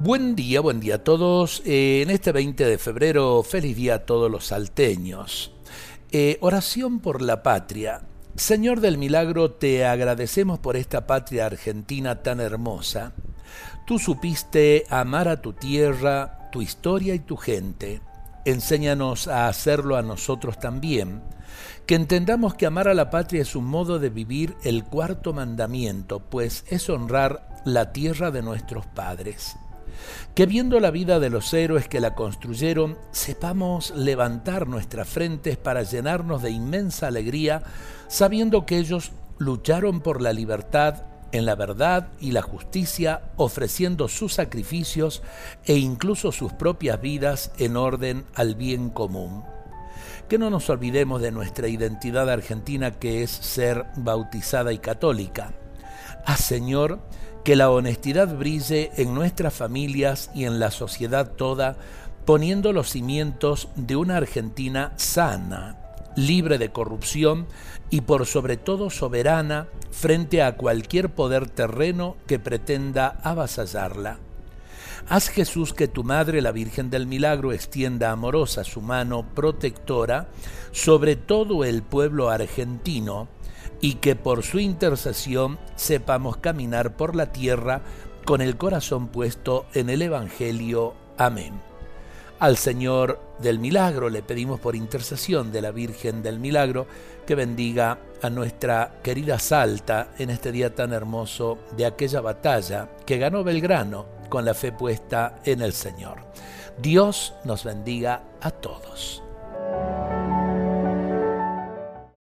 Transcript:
Buen día, buen día a todos. Eh, en este 20 de febrero, feliz día a todos los salteños. Eh, oración por la patria. Señor del Milagro, te agradecemos por esta patria argentina tan hermosa. Tú supiste amar a tu tierra, tu historia y tu gente. Enséñanos a hacerlo a nosotros también. Que entendamos que amar a la patria es un modo de vivir el cuarto mandamiento, pues es honrar la tierra de nuestros padres que viendo la vida de los héroes que la construyeron, sepamos levantar nuestras frentes para llenarnos de inmensa alegría, sabiendo que ellos lucharon por la libertad en la verdad y la justicia, ofreciendo sus sacrificios e incluso sus propias vidas en orden al bien común. Que no nos olvidemos de nuestra identidad argentina que es ser bautizada y católica. Ah Señor, que la honestidad brille en nuestras familias y en la sociedad toda, poniendo los cimientos de una Argentina sana, libre de corrupción y por sobre todo soberana frente a cualquier poder terreno que pretenda avasallarla. Haz Jesús que tu Madre, la Virgen del Milagro, extienda amorosa su mano protectora sobre todo el pueblo argentino, y que por su intercesión sepamos caminar por la tierra con el corazón puesto en el Evangelio. Amén. Al Señor del Milagro le pedimos por intercesión de la Virgen del Milagro que bendiga a nuestra querida Salta en este día tan hermoso de aquella batalla que ganó Belgrano con la fe puesta en el Señor. Dios nos bendiga a todos.